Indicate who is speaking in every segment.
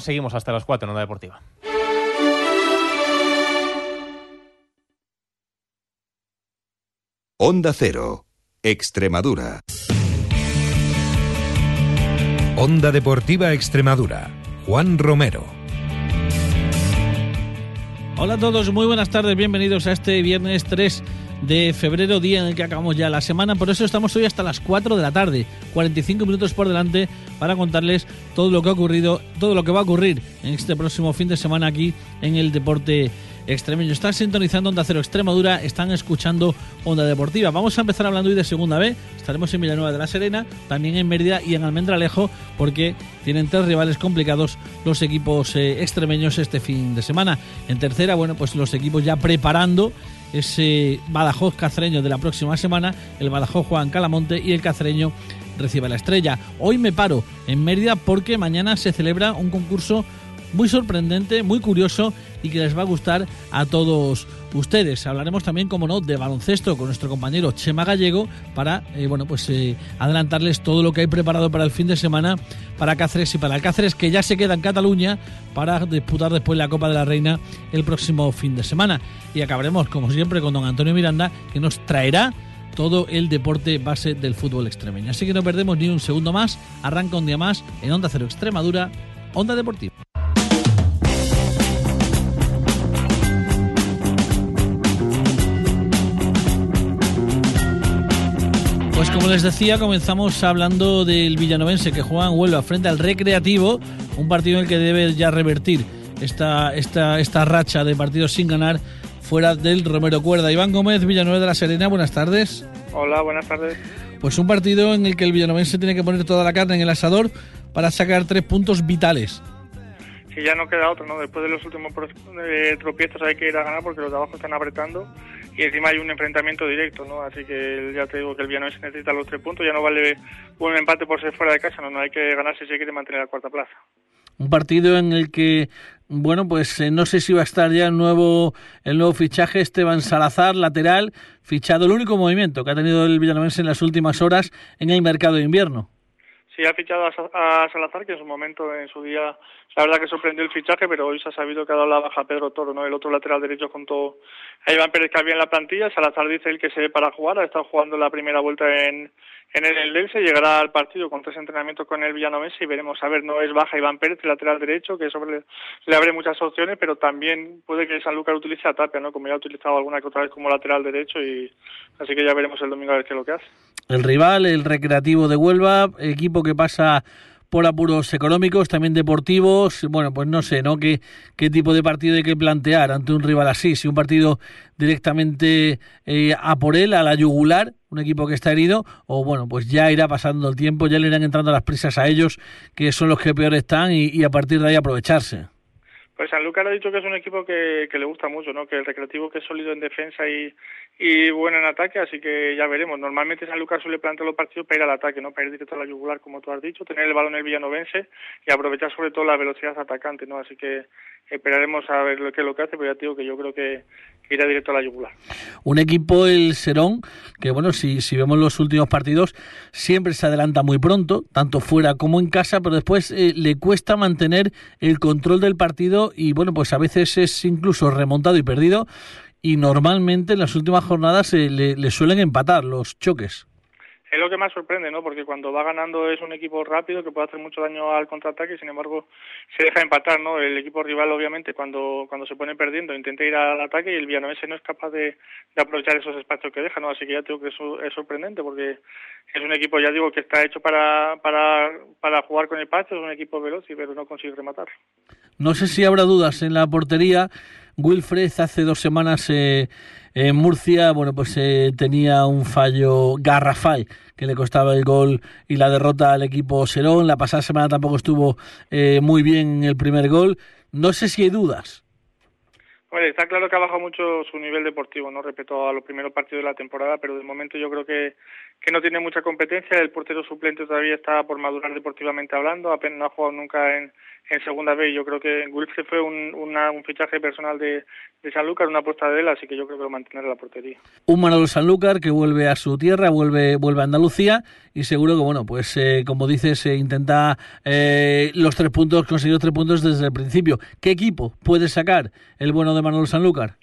Speaker 1: Seguimos hasta las 4 en Onda Deportiva.
Speaker 2: Onda Cero, Extremadura.
Speaker 3: Onda Deportiva Extremadura, Juan Romero.
Speaker 4: Hola a todos, muy buenas tardes, bienvenidos a este viernes 3 de febrero, día en el que acabamos ya la semana. Por eso estamos hoy hasta las 4 de la tarde, 45 minutos por delante, para contarles todo lo que ha ocurrido, todo lo que va a ocurrir en este próximo fin de semana aquí en el deporte extremeño. Están sintonizando Onda Cero Extremadura, están escuchando Onda Deportiva. Vamos a empezar hablando hoy de segunda vez. Estaremos en Villanueva de la Serena, también en Mérida y en Almendralejo, porque tienen tres rivales complicados los equipos eh, extremeños este fin de semana. En tercera, bueno, pues los equipos ya preparando ese Badajoz cacereño de la próxima semana, el Badajoz Juan Calamonte y el cacereño recibe la estrella. Hoy me paro en Mérida porque mañana se celebra un concurso muy sorprendente, muy curioso y que les va a gustar a todos ustedes. Hablaremos también, como no, de baloncesto con nuestro compañero Chema Gallego para, eh, bueno, pues eh, adelantarles todo lo que hay preparado para el fin de semana para Cáceres y para el Cáceres que ya se queda en Cataluña para disputar después la Copa de la Reina el próximo fin de semana. Y acabaremos, como siempre, con don Antonio Miranda que nos traerá todo el deporte base del fútbol extremeño. Así que no perdemos ni un segundo más. Arranca un día más en Onda Cero Extremadura, Onda Deportiva. Como les decía, comenzamos hablando del villanovense que juega en Huelva frente al Recreativo, un partido en el que debe ya revertir esta, esta, esta racha de partidos sin ganar fuera del Romero Cuerda. Iván Gómez, Villanueva de la Serena, buenas tardes.
Speaker 5: Hola, buenas tardes.
Speaker 4: Pues un partido en el que el villanovense tiene que poner toda la carne en el asador para sacar tres puntos vitales.
Speaker 5: Sí, ya no queda otro, ¿no? Después de los últimos eh, tropiezos hay que ir a ganar porque los de abajo están apretando y encima hay un enfrentamiento directo, ¿no? Así que ya te digo que el Villanueva necesita los tres puntos, ya no vale un empate por ser fuera de casa, no, no hay que ganar si se quiere mantener la cuarta plaza.
Speaker 4: Un partido en el que, bueno, pues eh, no sé si va a estar ya el nuevo, el nuevo fichaje, Esteban Salazar, lateral, fichado, el único movimiento que ha tenido el Villanovense en las últimas horas en el mercado de invierno.
Speaker 5: Sí, ha fichado a, Salazar, que en su momento, en su día, la verdad que sorprendió el fichaje, pero hoy se ha sabido que ha dado la baja Pedro Toro, ¿no? El otro lateral derecho junto a Iván Pérez que había en la plantilla. Salazar dice él que se ve para jugar, ha estado jugando la primera vuelta en, en el Eldense, llegará al partido con tres entrenamientos con el Villanovense y veremos, a ver, no es baja Iván Pérez, el lateral derecho, que le, le, abre muchas opciones, pero también puede que Sanlúcar utilice a Tapia, ¿no? Como ya ha utilizado alguna que otra vez como lateral derecho y así que ya veremos el domingo a ver qué es lo que hace.
Speaker 4: El rival, el Recreativo de Huelva, equipo que pasa por apuros económicos, también deportivos. Bueno, pues no sé, ¿no? ¿Qué, tipo de partido hay que plantear ante un rival así? Si un partido directamente eh, a por él, a la yugular, un equipo que está herido, o bueno, pues ya irá pasando el tiempo, ya le irán entrando las prisas a ellos, que son los que peor están, y a partir de ahí aprovecharse.
Speaker 5: Pues Sanlúcar ha dicho que es un equipo que, que, le gusta mucho, ¿no? Que el Recreativo que es sólido en defensa y, y bueno en ataque, así que ya veremos. Normalmente Sanlúcar suele plantear los partidos para ir al ataque, ¿no? Para ir directo a la yugular, como tú has dicho, tener el balón en el villanovense y aprovechar sobre todo la velocidad atacante, ¿no? Así que esperaremos a ver lo que es lo que hace, pero ya digo que yo creo que, irá directo a la yugular.
Speaker 4: Un equipo, el Serón, que bueno, si, si vemos los últimos partidos, siempre se adelanta muy pronto, tanto fuera como en casa, pero después eh, le cuesta mantener el control del partido y bueno, pues a veces es incluso remontado y perdido y normalmente en las últimas jornadas eh, le, le suelen empatar los choques
Speaker 5: es lo que más sorprende, ¿no? Porque cuando va ganando es un equipo rápido que puede hacer mucho daño al contraataque sin embargo se deja empatar, ¿no? El equipo rival obviamente cuando cuando se pone perdiendo intenta ir al ataque y el Villanovense no es capaz de, de aprovechar esos espacios que deja, ¿no? Así que ya tengo que eso es sorprendente porque es un equipo, ya digo, que está hecho para, para, para jugar con el pasto, es un equipo veloz pero no consigue rematar.
Speaker 4: No sé si habrá dudas en la portería. Wilfred hace dos semanas eh, en Murcia, bueno, pues eh, tenía un fallo garrafal que le costaba el gol y la derrota al equipo Serón. La pasada semana tampoco estuvo eh, muy bien en el primer gol. No sé si hay dudas.
Speaker 5: Bueno, está claro que ha bajado mucho su nivel deportivo, ¿no? Respecto a los primeros partidos de la temporada, pero de momento yo creo que, que no tiene mucha competencia. El portero suplente todavía está por madurar deportivamente hablando, apenas no ha jugado nunca en, en segunda vez. Yo creo que Wilfred fue un, un fichaje personal de, de Sanlúcar, una apuesta de él, así que yo creo que lo mantendrá la portería.
Speaker 4: Un Manolo Sanlúcar que vuelve a su tierra, vuelve, vuelve a Andalucía y seguro que, bueno, pues eh, como dices, se intenta eh, los tres puntos, conseguir los tres puntos desde el principio. ¿Qué equipo puede sacar el bueno de Manolo Sanlúcar?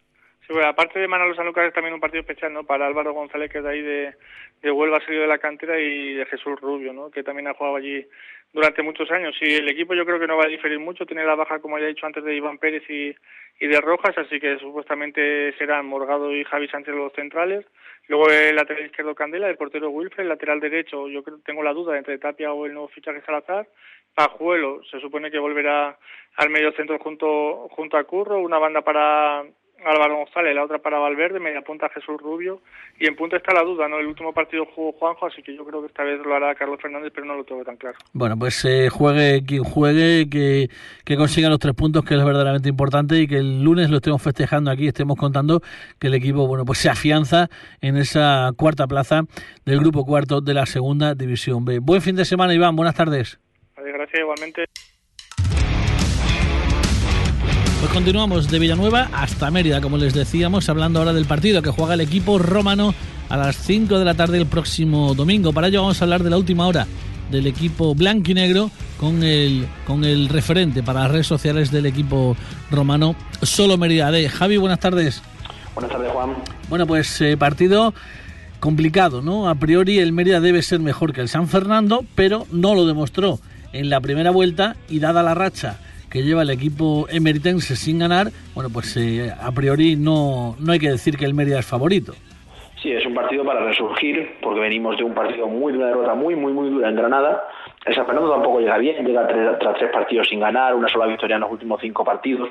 Speaker 5: Sí, bueno, aparte de Manolo Sanlúcar es también un partido especial, ¿no? Para Álvaro González, que es de ahí de, de Huelva, salido de la cantera, y de Jesús Rubio, ¿no? Que también ha jugado allí durante muchos años. Y el equipo yo creo que no va a diferir mucho, tiene la baja, como ya he dicho antes, de Iván Pérez y, y de Rojas, así que supuestamente serán Morgado y Javi Sánchez los centrales. Luego el lateral izquierdo Candela, el portero Wilfred, el lateral derecho, yo creo, tengo la duda entre Tapia o el nuevo fichaje Salazar. Pajuelo se supone que volverá al medio centro junto, junto a Curro, una banda para Álvaro González, la otra para Valverde, media punta Jesús Rubio y en punto está la duda, ¿no? El último partido jugó Juanjo, así que yo creo que esta vez lo hará Carlos Fernández, pero no lo tengo tan claro.
Speaker 4: Bueno, pues eh, juegue quien juegue, que, que consiga los tres puntos, que es verdaderamente importante y que el lunes lo estemos festejando aquí, estemos contando que el equipo, bueno, pues se afianza en esa cuarta plaza del grupo cuarto de la segunda división B. Buen fin de semana, Iván, buenas tardes.
Speaker 5: Gracias, igualmente.
Speaker 4: Pues continuamos de Villanueva hasta Mérida, como les decíamos, hablando ahora del partido que juega el equipo romano a las 5 de la tarde el próximo domingo. Para ello vamos a hablar de la última hora del equipo blanco y negro con el, con el referente para las redes sociales del equipo romano, Solo Mérida de Javi, buenas tardes.
Speaker 6: Buenas tardes, Juan.
Speaker 4: Bueno, pues eh, partido complicado, ¿no? A priori el Mérida debe ser mejor que el San Fernando, pero no lo demostró en la primera vuelta y dada la racha que lleva el equipo emeritense sin ganar, bueno, pues eh, a priori no, no hay que decir que el Mérida es favorito.
Speaker 6: Sí, es un partido para resurgir, porque venimos de un partido muy de una derrota muy, muy, muy dura en Granada. El San tampoco llega bien, llega tras tres partidos sin ganar, una sola victoria en los últimos cinco partidos.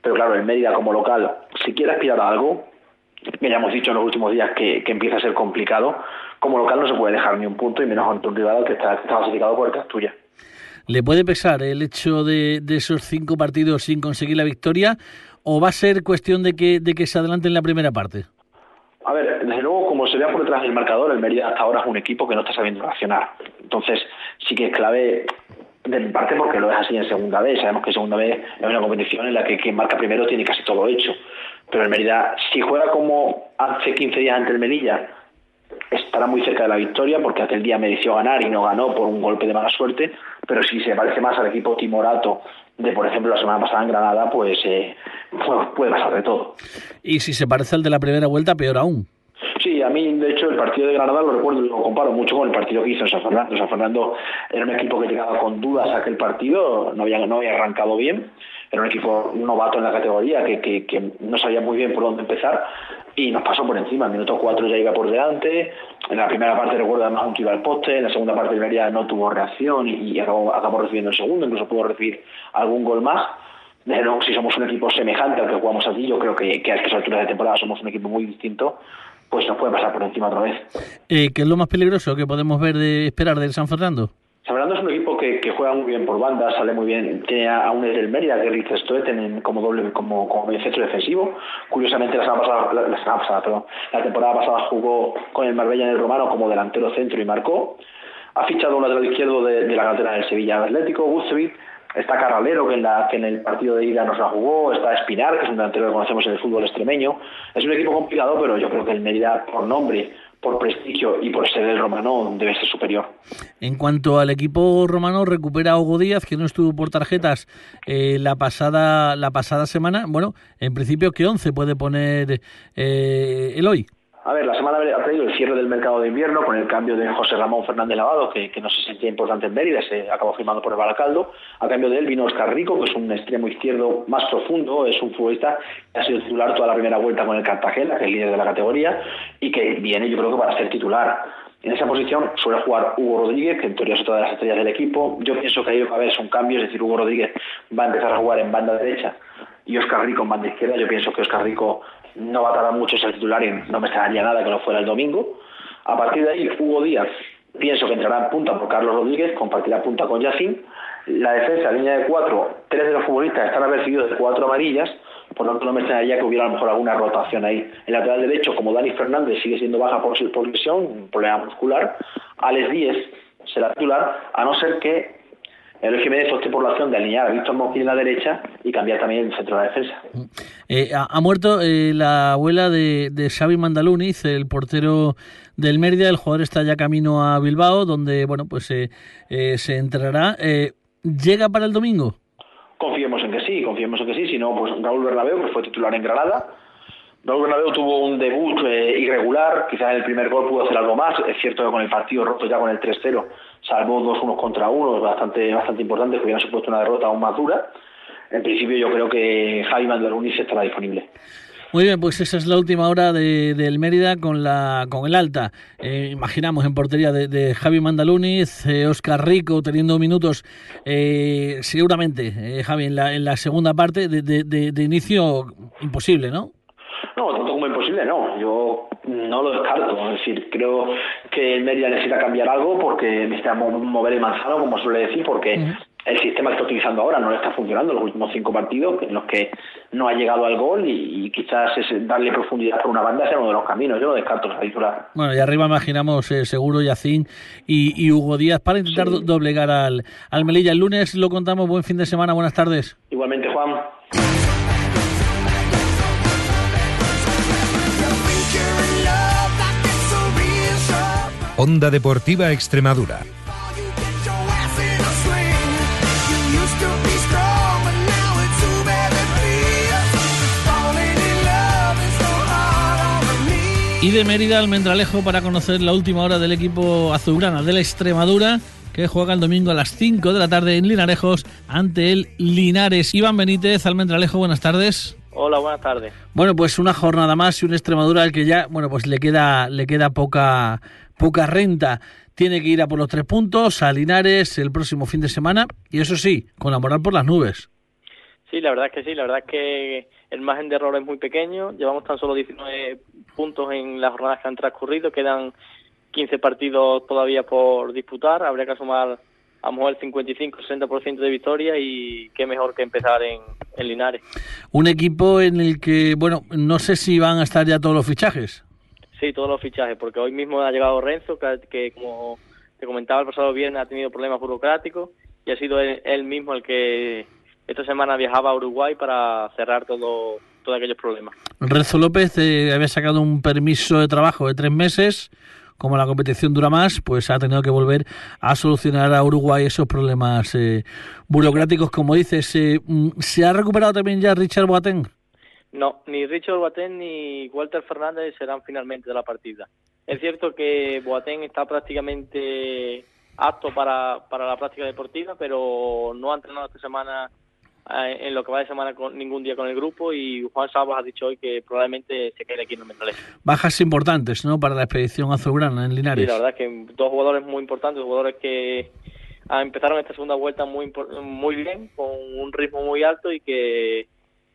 Speaker 6: Pero claro, el Mérida como local, si quiere aspirar a algo, que ya hemos dicho en los últimos días que, empieza a ser complicado, como local no se puede dejar ni un punto y menos ante un rival que está, está clasificado por el Castuya.
Speaker 4: ¿Le puede pesar el hecho de, esos cinco partidos sin conseguir la victoria o va a ser cuestión de que, de que se adelante en la primera parte?
Speaker 6: A ver, desde luego, como se vea por detrás del marcador, el Mérida hasta ahora es un equipo que no está sabiendo reaccionar. Entonces, sí que es clave de mi parte porque lo es así en segunda vez. Sabemos que segunda vez es una competición en la que quien marca primero tiene casi todo hecho. Pero el Mérida, si juega como hace 15 días ante el Melilla, estará muy cerca de la victoria porque aquel día mereció ganar y no ganó por un golpe de mala suerte, pero si se parece más al equipo timorato de, por ejemplo, la semana pasada en Granada, pues, eh, puede pasar de todo.
Speaker 4: Y si se parece al de la primera vuelta, peor aún.
Speaker 6: Sí, a mí, de hecho, el partido de Granada lo recuerdo y lo comparo mucho con el partido que hizo en San Fernando. San Fernando era un equipo que llegaba con dudas a aquel partido, no había, no había arrancado bien era un equipo novato en la categoría que, que, no sabía muy bien por dónde empezar y nos pasó por encima. En minuto 4 ya iba por delante. En la primera parte recuerdo además un tiro al poste. En la segunda parte Iberia no tuvo reacción y, acabó, acabó, recibiendo el segundo. Incluso pudo recibir algún gol más. Desde luego, si somos un equipo semejante al que jugamos aquí, yo creo que, que a estas alturas de temporada somos un equipo muy distinto pues nos puede pasar por encima otra vez.
Speaker 4: Eh, ¿Qué es lo más peligroso que podemos ver de esperar del San Fernando?
Speaker 6: San Fernando es un equipo que, juega muy bien por banda, sale muy bien, tiene a un del Mérida, que es Stoeten, como doble, como, como centro defensivo. Curiosamente la semana pasada, la, pasada, la temporada pasada jugó con el Marbella en el Romano como delantero centro y marcó. Ha fichado un lateral izquierdo de, la cantera del Sevilla Atlético, Gucevic, está Carralero, que en, la, que en el partido de ida nos la jugó, está Espinar, que es un delantero que conocemos en el fútbol extremeño. Es un equipo complicado, pero yo creo que el Mérida, por nombre, por prestigio y por ser el romano debe ser superior.
Speaker 4: En cuanto al equipo romano, recupera a Hugo Díaz, que no estuvo por tarjetas eh, la pasada la pasada semana. Bueno, en principio, ¿qué once puede poner eh, el hoy?
Speaker 6: A ver, la semana ha tenido el cierre del mercado de invierno con el cambio de José Ramón Fernández Lavado, que, no se sentía importante en Mérida, se acabó firmando por el Balacaldo. A cambio de él vino Oscar Rico, que es un extremo izquierdo más profundo, es un futbolista que ha sido titular toda la primera vuelta con el Cartagena, que es líder de la categoría, y que viene yo creo que para ser titular. En esa posición suele jugar Hugo Rodríguez, que en teoría es otra de las estrellas del equipo. Yo pienso que ahí va a haber un cambio, es decir, Hugo Rodríguez va a empezar a jugar en banda derecha y Oscar Rico en banda izquierda. Yo pienso que Oscar Rico no va a tardar mucho ser titular y no me extrañaría nada que no fuera el domingo. A partir de ahí, Hugo Díaz, pienso que entrará en punta por Carlos Rodríguez, compartirá punta con Yacine. La defensa, línea de cuatro, tres de los futbolistas están apercibidos de cuatro amarillas por lo tanto no me extrañaría que hubiera a lo mejor alguna rotación ahí. El lateral derecho, como Dani Fernández sigue siendo baja por, por lesión, un problema muscular, Alex Díez será titular, a no ser que el Jiménez opte por la opción de alinear a Víctor Mosquera en la derecha y cambiar también el centro de la defensa.
Speaker 4: Eh, ha, muerto eh, la abuela de, de Xavi Mandaluniz, el portero del Mérida. El jugador está ya camino a Bilbao, donde bueno pues eh, eh se entrará. ¿Llega para el domingo?
Speaker 6: Confiemos en que sí, confiemos en que sí. Si no, pues Raúl Bernabéu, que fue titular en Granada. Raúl Bernabéu tuvo un debut eh, irregular, quizás en el primer gol pudo hacer algo más. Es cierto que con el partido roto ya con el 3-0 salvó dos unos contra uno, bastante, bastante importante, que hubieran supuesto una derrota aún más dura. En principio yo creo que Javi Mandalunis estará disponible.
Speaker 4: Muy bien, pues esa es la última hora de, del Mérida con la con el alta. Eh, imaginamos en portería de, de Javi Mandaluniz, eh, Oscar Rico teniendo minutos, eh, seguramente, eh, Javi, en la, en la segunda parte de, de, de, inicio imposible, ¿no?
Speaker 6: No, tanto como imposible, no. Yo no lo descarto. Es decir, creo que el Mérida necesita cambiar algo porque necesita mover el manzano, como suele decir, porque uh -huh. el sistema que está utilizando ahora no le está funcionando los últimos cinco partidos en los que no ha llegado al gol y, y quizás es darle profundidad por una banda sea uno de los caminos. Yo no descarto la titular.
Speaker 4: Bueno, y arriba imaginamos eh, seguro Yacín y, y, Hugo Díaz para intentar sí. doblegar al, al Melilla. El lunes lo contamos. Buen fin de semana. Buenas tardes.
Speaker 6: Igualmente, Juan.
Speaker 3: Onda Deportiva Extremadura.
Speaker 4: Y de Mérida al Mendralejo para conocer la última hora del equipo azulgrana de la Extremadura que juega el domingo a las 5 de la tarde en Linarejos ante el Linares. Iván Benítez, Almendralejo, buenas tardes.
Speaker 7: Hola, buenas tardes.
Speaker 4: Bueno, pues una jornada más y una Extremadura al que ya, bueno, pues le queda le queda poca poca renta. Tiene que ir a por los tres puntos a Linares el próximo fin de semana y eso sí, con la moral por las nubes.
Speaker 7: Sí, la verdad es que sí, la verdad es que el margen de error es muy pequeño. Llevamos tan solo 19 puntos en las jornadas que han transcurrido, quedan 15 partidos todavía por disputar, habría que sumar a lo mejor el 55-60% de victoria y qué mejor que empezar en, en Linares.
Speaker 4: Un equipo en el que, bueno, no sé si van a estar ya todos los fichajes.
Speaker 7: Sí, todos los fichajes, porque hoy mismo ha llegado Renzo, que, que como te comentaba el pasado viernes ha tenido problemas burocráticos y ha sido él, él mismo el que esta semana viajaba a Uruguay para cerrar todo todos aquellos problemas.
Speaker 4: Renzo López eh, había sacado un permiso de trabajo de tres meses. Como la competición dura más, pues ha tenido que volver a solucionar a Uruguay esos problemas eh, burocráticos, como dices. Eh, ¿Se ha recuperado también ya Richard Boateng?
Speaker 7: No, ni Richard Boateng ni Walter Fernández serán finalmente de la partida. Es cierto que Boateng está prácticamente apto para, para la práctica deportiva, pero no ha entrenado esta semana en lo que va de semana con ningún día con el grupo y Juan Sabas ha dicho hoy que probablemente se quede aquí en el Mendralejo.
Speaker 4: Bajas importantes, ¿no? Para la expedición azulgrana en Linares.
Speaker 7: Sí, la verdad es que dos jugadores muy importantes, jugadores que empezaron esta segunda vuelta muy muy bien, con un ritmo muy alto y que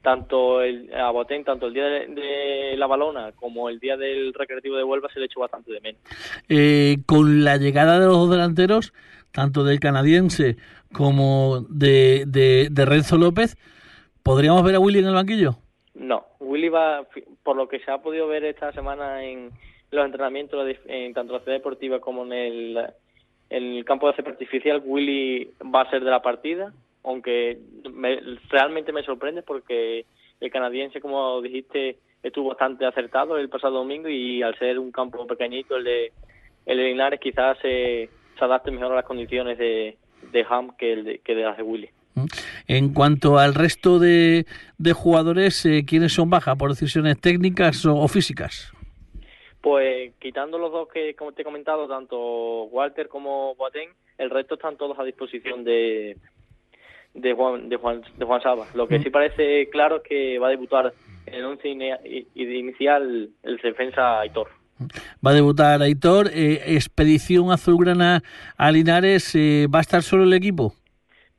Speaker 7: tanto el a Botén, tanto el día de, de, la balona como el día del recreativo de Huelva se le echó bastante de menos.
Speaker 4: Eh, con la llegada de los dos delanteros, tanto del canadiense como de, de, de Renzo López, ¿podríamos ver a Willy en el banquillo?
Speaker 7: No, Willy va, por lo que se ha podido ver esta semana en los entrenamientos, en tanto en la ciudad deportiva como en el, el campo de césped artificial, Willy va a ser de la partida, aunque me, realmente me sorprende porque el canadiense, como dijiste, estuvo bastante acertado el pasado domingo y al ser un campo pequeñito, el de, el de Linares, quizás se, se adapte mejor a las condiciones de, de Ham que, el de, que de las de Willy.
Speaker 4: En cuanto al resto de, de jugadores, eh, ¿quiénes son bajas por decisiones técnicas o, o, físicas?
Speaker 7: Pues quitando los dos que como te he comentado, tanto Walter como Boateng, el resto están todos a disposición de, de Juan de Juan de Juan Saba. Lo que sí parece claro es que va a debutar en el once inicial el defensa Aitor.
Speaker 4: Va a debutar Aitor. Eh, expedición azulgrana a Linares. Eh, ¿Va a estar solo el equipo?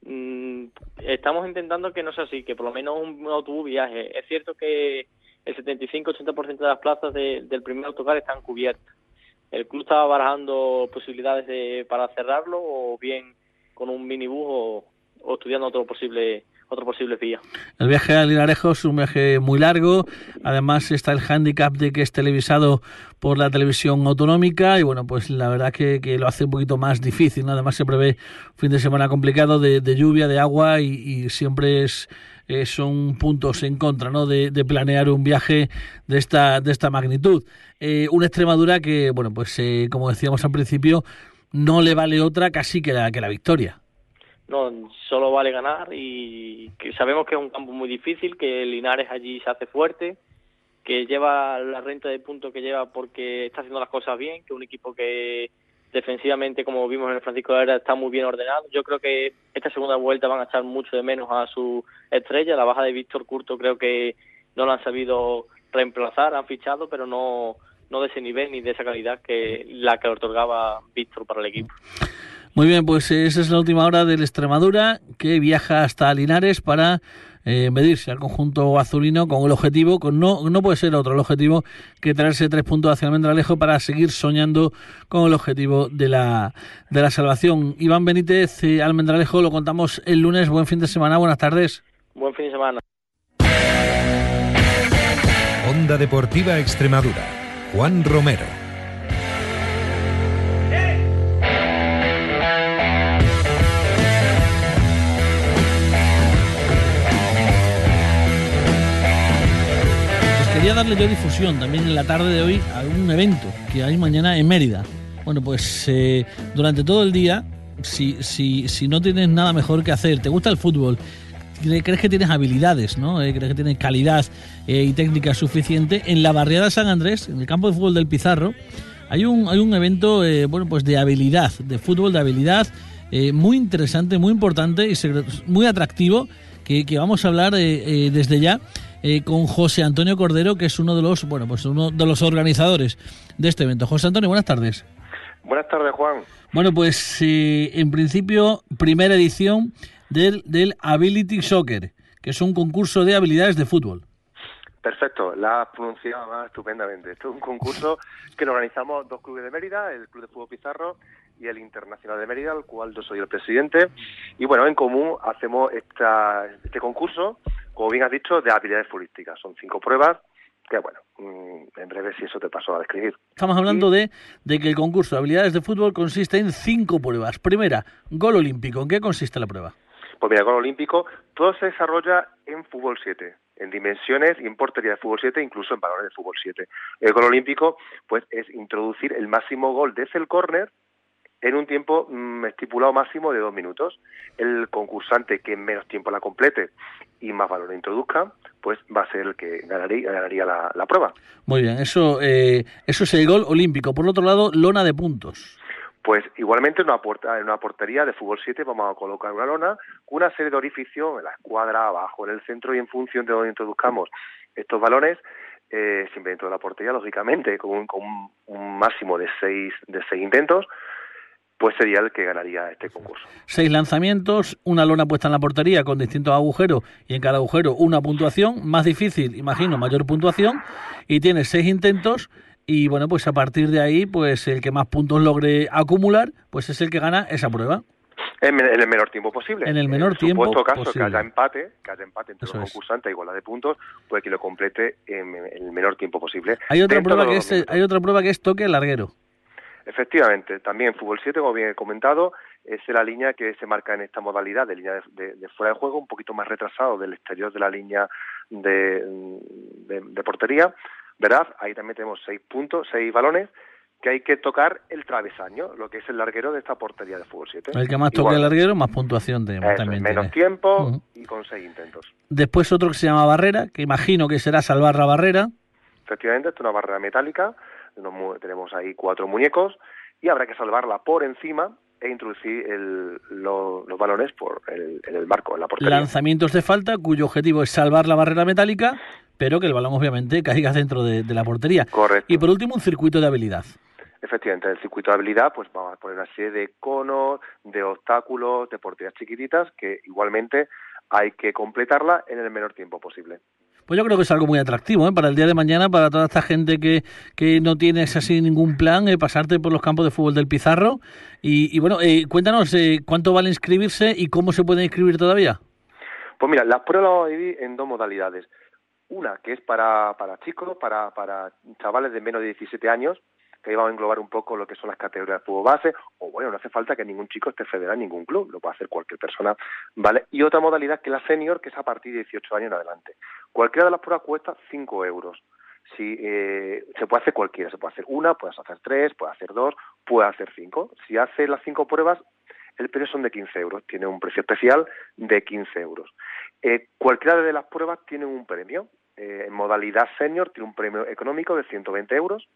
Speaker 7: Mm, estamos intentando que no sea así, que por lo menos un autobús viaje. Es cierto que el 75-80% de las plazas de, del primer autocar están cubiertas. El club estaba barajando posibilidades de, para cerrarlo o bien con un minibús o, o estudiando otro posible otro posible vía.
Speaker 4: El viaje a Linarejo es un viaje muy largo, además está el hándicap de que es televisado por la televisión autonómica y bueno, pues la verdad que, que lo hace un poquito más difícil, además se prevé fin de semana complicado de, lluvia, de agua y, siempre es son puntos en contra ¿no? De, planear un viaje de esta, de esta magnitud. Eh, una Extremadura que, bueno, pues eh, como decíamos al principio, no le vale otra casi que la, que la victoria.
Speaker 7: No, solo vale ganar y que sabemos que es un campo muy difícil, que Linares allí se hace fuerte, que lleva la renta de puntos que lleva porque está haciendo las cosas bien, que un equipo que defensivamente, como vimos en el Francisco de Era, está muy bien ordenado. Yo creo que esta segunda vuelta van a echar mucho de menos a su estrella. La baja de Víctor Curto creo que no la han sabido reemplazar, han fichado, pero no, no de ese nivel ni de esa calidad que la que otorgaba Víctor para el equipo.
Speaker 4: Muy bien, pues esa es la última hora del Extremadura que viaja hasta Linares para eh, medirse al conjunto azulino con el objetivo, con no, no puede ser otro el objetivo que traerse tres puntos hacia Almendralejo para seguir soñando con el objetivo de la, de la salvación. Iván Benítez, eh, Almendralejo, lo contamos el lunes. Buen fin de semana, buenas tardes.
Speaker 7: Buen fin de semana.
Speaker 3: Onda Deportiva Extremadura. Juan Romero.
Speaker 4: Quería darle yo difusión también en la tarde de hoy a un evento que hay mañana en Mérida. Bueno, pues eh, durante todo el día, si, si, si no tienes nada mejor que hacer, te gusta el fútbol, crees que tienes habilidades, ¿no? Eh, crees que tienes calidad eh, y técnica suficiente, en la barriada San Andrés, en el campo de fútbol del Pizarro, hay un, hay un evento, bueno, pues de habilidad, de fútbol de habilidad, muy interesante, muy importante y muy atractivo, que, que vamos a hablar desde ya eh, con José Antonio Cordero, que es uno de los, bueno, pues uno de los organizadores de este evento. José Antonio, buenas tardes.
Speaker 8: Buenas tardes, Juan.
Speaker 4: Bueno, pues eh, en principio, primera edición del, del Ability Soccer, que es un concurso de habilidades de fútbol.
Speaker 8: Perfecto, la has pronunciado estupendamente. Esto es un concurso que lo organizamos dos clubes de Mérida, el Club de Fútbol Pizarro y el Internacional de Mérida, al cual yo soy el presidente. Y bueno, en común hacemos esta, este concurso como bien has dicho, de habilidades futbolísticas. Son cinco pruebas que, bueno, mm, en breve si eso te pasó a describir.
Speaker 4: Estamos hablando de, de que el concurso de habilidades de fútbol consiste en cinco pruebas. Primera, gol olímpico. ¿En qué consiste la prueba?
Speaker 8: Pues mira, el gol olímpico, todo se desarrolla en fútbol 7, en dimensiones y en portería de fútbol 7, incluso en valores de fútbol 7. El gol olímpico, pues, es introducir el máximo gol desde el córner en un tiempo mm, estipulado máximo de dos minutos. El concursante que menos tiempo la complete y más valor introduzca, pues va a ser el que ganaría, ganaría la, prueba.
Speaker 4: Muy bien, eso, eh, eso es el gol olímpico. Por otro lado, lona de puntos.
Speaker 8: Pues igualmente en una, puerta, en una portería de fútbol 7 vamos a colocar una lona con una serie de orificios en la escuadra, abajo, en el centro y en función de donde introduzcamos estos balones, eh, siempre dentro de la portería, lógicamente, con un, con un máximo de seis, de seis intentos, pues sería el que ganaría este concurso.
Speaker 4: Seis lanzamientos, una lona puesta en la portería con distintos agujeros y en cada agujero una puntuación, más difícil, imagino, mayor puntuación, y tiene seis intentos y bueno, pues a partir de ahí, pues el que más puntos logre acumular, pues es el que gana esa prueba.
Speaker 8: En, el menor tiempo posible.
Speaker 4: En el menor
Speaker 8: en
Speaker 4: tiempo
Speaker 8: supuesto caso que haya empate, que haya empate entre los concursantes igualdad de puntos, pues que lo complete en, el menor tiempo posible.
Speaker 4: Hay otra prueba que es, hay otra prueba que es toque larguero.
Speaker 8: Efectivamente, también Fútbol 7, como bien he comentado, es la línea que se marca en esta modalidad de línea de, fuera de juego, un poquito más retrasado del exterior de la línea de, portería, ¿verdad? Ahí también tenemos seis puntos, seis balones, que hay que tocar el travesaño, lo que es el larguero de esta portería de fútbol 7.
Speaker 4: El que más toque el larguero, más puntuación tenemos también.
Speaker 8: Menos tiempo y con seis intentos.
Speaker 4: Después otro que se llama barrera, que imagino que será salvar la barrera.
Speaker 8: Efectivamente, esto es una barrera metálica tenemos ahí cuatro muñecos y habrá que salvarla por encima e introducir los balones por el, en el marco, en la portería.
Speaker 4: Lanzamientos de falta cuyo objetivo es salvar la barrera metálica, pero que el balón obviamente caiga dentro de, la portería.
Speaker 8: Correcto.
Speaker 4: Y por último, un circuito de habilidad.
Speaker 8: Efectivamente, el circuito de habilidad, pues vamos a poner una serie de conos, de obstáculos, de porterías chiquititas, que igualmente hay que completarla en el menor tiempo posible.
Speaker 4: Pues yo creo que es algo muy atractivo ¿eh? para el día de mañana, para toda esta gente que, que no tiene así ningún plan, eh, pasarte por los campos de fútbol del Pizarro. Y, bueno, eh, cuéntanos, ¿cuánto vale inscribirse y cómo se puede inscribir todavía?
Speaker 8: Pues mira, las pruebas las a dividir en dos modalidades. Una que es para, para chicos, para, para chavales de menos de 17 años, que ahí vamos a englobar un poco lo que son las categorías fútbol base, o bueno, no hace falta que ningún chico esté federado en ningún club, lo puede hacer cualquier persona, ¿vale? Y otra modalidad que es la senior, que es a partir de 18 años en adelante. Cualquiera de las pruebas cuesta 5 euros. Si, eh, se puede hacer cualquiera, se puede hacer una, puedes hacer tres, puedes hacer dos, puedes hacer cinco. Si hace las cinco pruebas, el precio son de 15 euros, tiene un precio especial de 15 euros. Eh, cualquiera de las pruebas tiene un premio. Eh, en modalidad senior tiene un premio económico de 120 euros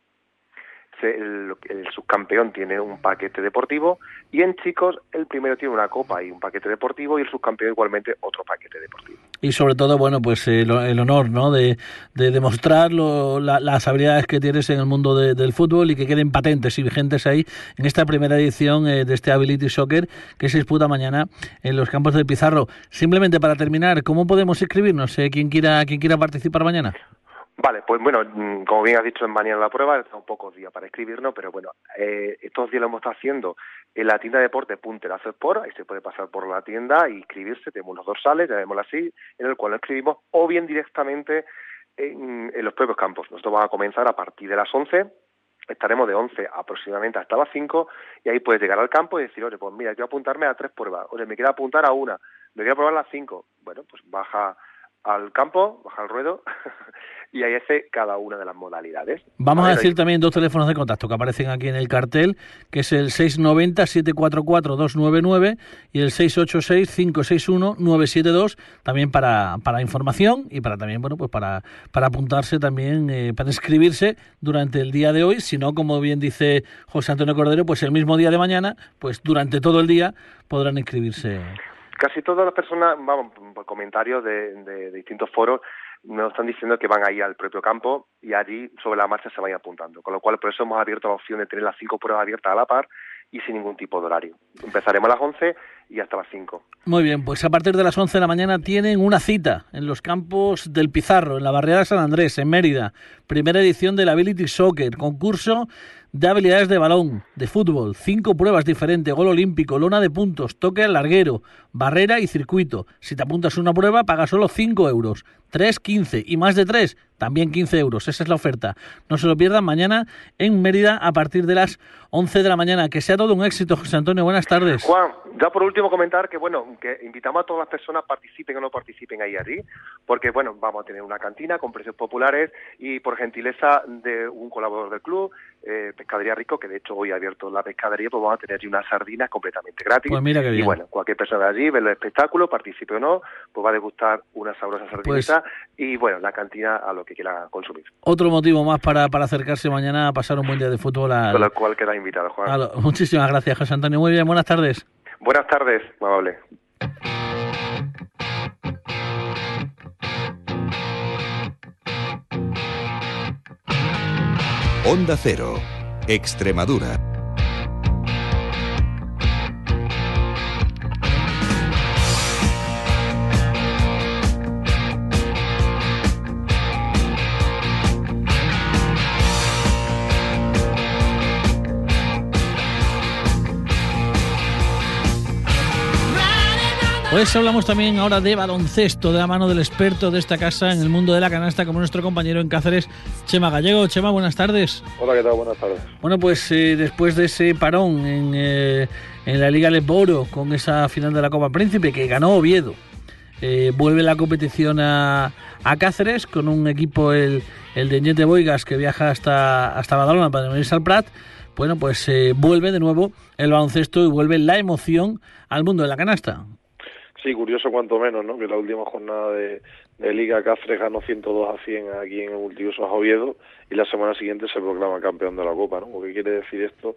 Speaker 8: el, subcampeón tiene un paquete deportivo y en chicos el primero tiene una copa y un paquete deportivo y el subcampeón igualmente otro paquete deportivo.
Speaker 4: Y sobre todo, bueno, pues el, honor, ¿no? De, demostrar las habilidades que tienes en el mundo del fútbol y que queden patentes y vigentes ahí en esta primera edición eh, de este Ability Soccer que se disputa mañana en los campos del Pizarro. Simplemente para terminar, ¿cómo podemos inscribirnos? Eh, ¿Quién quiera, quien quiera participar mañana?
Speaker 8: Vale, pues bueno, mm, como bien has dicho en mañana la prueba, son pocos días para escribirnos, pero bueno, eh, estos días lo hemos estado haciendo en la tienda de deporte Punterazo Sport, ahí se puede pasar por la tienda y inscribirse, tenemos los dorsales, llamémoslo así, en el cual lo escribimos, o bien directamente en, los propios campos. Nosotros vamos a comenzar a partir de las 11, estaremos de 11 aproximadamente hasta las 5, y ahí puedes llegar al campo y decir, oye, pues mira, quiero apuntarme a tres pruebas, oye, me quiero apuntar a una, me quiero probar las cinco. Bueno, pues baja al campo, baja al ruedo y ahí hace cada una de las modalidades.
Speaker 4: Vamos a decir también dos teléfonos de contacto que aparecen aquí en el cartel, que es el 690-744-299 y el 686-561-972, también para, para información y para también, bueno, pues para, para apuntarse también, eh, para inscribirse durante el día de hoy, si no, como bien dice José Antonio Cordero, pues el mismo día de mañana, pues durante todo el día podrán inscribirse
Speaker 8: casi todas las personas, vamos, por comentarios de, distintos foros, nos están diciendo que van ahí al propio campo y allí sobre la marcha se vayan apuntando. Con lo cual, por eso hemos abierto la opción de tener las cinco pruebas abiertas a la par y sin ningún tipo de horario. Empezaremos a las 11 y hasta las 5.
Speaker 4: Muy bien, pues a partir de las 11 de la mañana tienen una cita en los campos del Pizarro, en la barriada de San Andrés, en Mérida. Primera edición del Ability Soccer, concurso de habilidades de balón, de fútbol, cinco pruebas diferentes, gol olímpico, lona de puntos, toque al larguero, barrera y circuito. Si te apuntas a una prueba, pagas solo 5 euros. 3, 15 y más de 3, también 15 euros. Esa es la oferta. No se lo pierdan mañana en Mérida a partir de las 11 de la mañana. Que sea todo un éxito, José Antonio. Buenas tardes.
Speaker 8: Juan, ya por último comentar que, bueno, que invitamos a todas las personas, participen o no participen ahí allí, porque, bueno, vamos a tener una cantina con precios populares y por gentileza de un colaborador del club, eh, Pescadería Rico, que de hecho hoy ha abierto la pescadería, pues vamos a tener allí unas sardinas completamente gratis.
Speaker 4: Pues mira
Speaker 8: Y bueno, cualquier persona de allí ve el espectáculo, participe o no, pues va a degustar una sabrosa sardinita pues y bueno, la cantina a lo que quiera consumir.
Speaker 4: Otro motivo más para, para acercarse mañana a pasar un buen día de fútbol.
Speaker 8: Con lo cual queda invitado, Juan.
Speaker 4: muchísimas gracias, José Antonio. Muy bien, buenas tardes.
Speaker 8: Buenas tardes, amable.
Speaker 2: Onda Cero, Extremadura.
Speaker 4: Pues hablamos también ahora de baloncesto, de la mano del experto de esta casa en el mundo de la canasta, como nuestro compañero en Cáceres, Chema Gallego. Chema, buenas tardes.
Speaker 9: Hola, ¿qué tal? Buenas tardes.
Speaker 4: Bueno, pues eh, después de ese parón en, eh, en la Liga Leboro, con esa final de la Copa Príncipe que ganó Oviedo, eh, vuelve la competición a, a, Cáceres con un equipo, el, el de Ñete Boigas, que viaja hasta, hasta Badalona para venirse al Prat. Bueno, pues vuelve de nuevo el baloncesto y vuelve la emoción al mundo de la canasta.
Speaker 9: Sí, curioso cuanto menos, ¿no? Que la última jornada de, Liga Cáceres ganó 102 a 100 aquí en el multiuso a Oviedo y la semana siguiente se proclama campeón de la Copa, ¿no? ¿Qué quiere decir esto?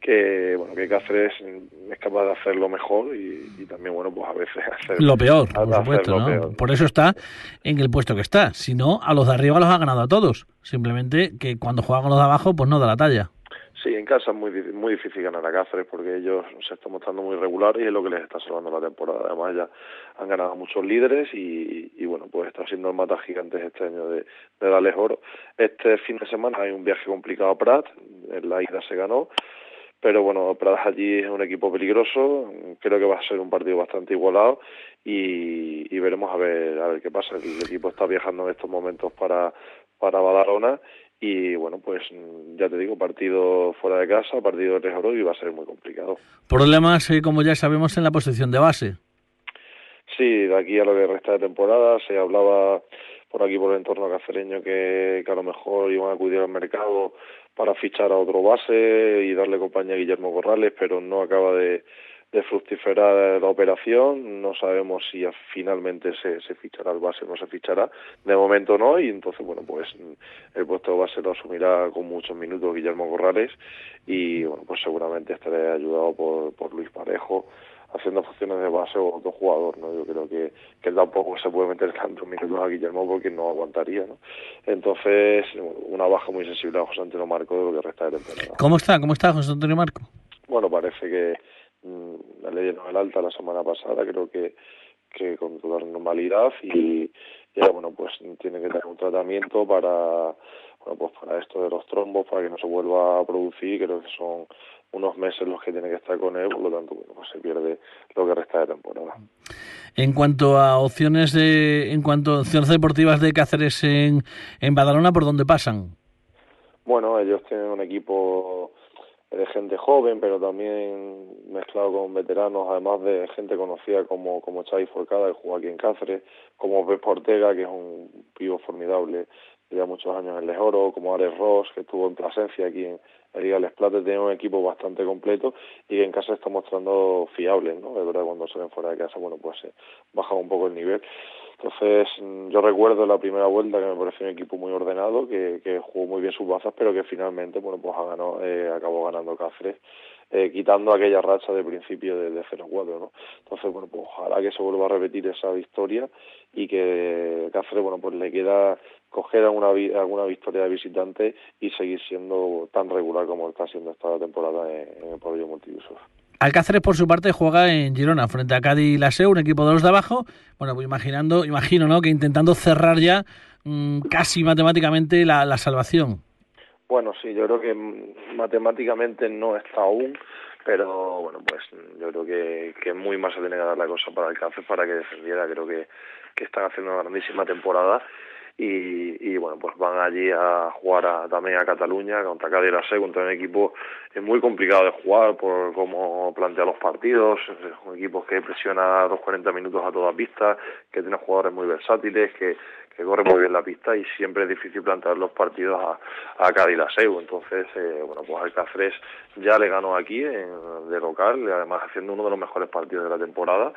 Speaker 9: Que, bueno, que Cáceres es capaz de hacerlo mejor y, también, bueno, pues a veces hacer...
Speaker 4: Lo peor, por supuesto, ¿no? Por eso está en el puesto que está. Si no, a los de arriba los ha ganado a todos. Simplemente que cuando juegan con los de abajo, pues no da la talla.
Speaker 9: Sí, en casa es muy, muy difícil ganar a Cáceres porque ellos se están mostrando muy regulares y es lo que les está salvando la temporada. Además ya han ganado muchos líderes y, y bueno, pues está siendo el gigantes este año de, de oro. Este fin de semana hay un viaje complicado a Prat, en la ida se ganó, pero bueno, Pradas allí es un equipo peligroso, creo que va a ser un partido bastante igualado y, veremos a ver a ver qué pasa. El equipo está viajando en estos momentos para, para Badalona y bueno, pues ya te digo, partido fuera de casa, partido de oro y va a ser muy complicado.
Speaker 4: Problemas, eh, como ya sabemos, en la posición de base.
Speaker 9: Sí, de aquí a lo que resta de temporada se hablaba por aquí por el entorno cacereño que, que a lo mejor iban a acudir al mercado para fichar a otro base y darle compañía a Guillermo Corrales, pero no acaba de, de fructiferar la operación. No sabemos si finalmente se, se fichará el base o no se fichará. De momento no, y entonces, bueno, pues el puesto de base lo asumirá con muchos minutos Guillermo Corrales y, bueno, pues seguramente estaré ayudado por, por Luis Parejo haciendo funciones de base o otro jugador, ¿no? Yo creo que, que él tampoco se puede meter tantos minutos a Guillermo porque no aguantaría, ¿no? Entonces, una baja muy sensible a José Antonio Marco de lo que resta de temporada.
Speaker 4: ¿Cómo está? ¿Cómo está José Antonio Marco?
Speaker 9: Bueno, parece que mmm, le dieron el alta la semana pasada, creo que, que con toda normalidad y ya, bueno, pues tiene que tener un tratamiento para bueno, pues para esto de los trombos, para que no se vuelva a producir, creo que son unos meses los que tiene que estar con él, por lo tanto, bueno, pues se pierde lo que resta de temporada.
Speaker 4: En cuanto a opciones de, en cuanto a opciones deportivas de Cáceres en, en Badalona, ¿por dónde pasan?
Speaker 9: Bueno, ellos tienen un equipo de gente joven, pero también mezclado con veteranos, además de gente conocida como, como Xavi Forcada, que juega aquí en Cáceres, como Pep Ortega, que es un pivo formidable, ya muchos años en Lejoro, como Ares Ross, que estuvo en Plasencia aquí en, la Liga Les Plata tiene un equipo bastante completo y que en casa está mostrando fiables, ¿no? De verdad, cuando salen fuera de casa, bueno, pues se baja un poco el nivel. Entonces, mm, yo recuerdo la primera vuelta que me pareció un equipo muy ordenado, que, que jugó muy bien sus bazas, pero que finalmente, bueno, pues ganó, eh, acabó ganando Cáceres, eh, quitando aquella racha de principio de, de 0-4, ¿no? Entonces, bueno, pues ojalá que se vuelva a repetir esa victoria y que Cáceres, bueno, pues le queda coger alguna, alguna victoria de visitante y seguir siendo tan regular como está siendo esta temporada en, en el pabellón multiusos.
Speaker 4: Alcáceres, por su parte, juega en Girona frente a Cádiz y la SEU, un equipo de los de abajo. Bueno, pues imaginando, imagino, ¿no? Que intentando cerrar ya mmm, casi matemáticamente la, salvación.
Speaker 9: Bueno, sí, yo creo que matemáticamente no está aún, pero bueno, pues yo creo que, que muy más se tiene que dar la cosa para Alcáceres para que defendiera. Creo que, que están haciendo una grandísima temporada y, y, bueno, pues van allí a jugar a, también a Cataluña contra Cádiz contra un equipo es muy complicado de jugar por cómo plantea los partidos, un equipo que presiona los 40 minutos a toda pista, que tiene jugadores muy versátiles, que, corre muy bien la pista y siempre es difícil plantear los partidos a, a Cádiz. Entonces, eh, bueno, pues Alcáceres ya le ganó aquí en, de local, además haciendo uno de los mejores partidos de la temporada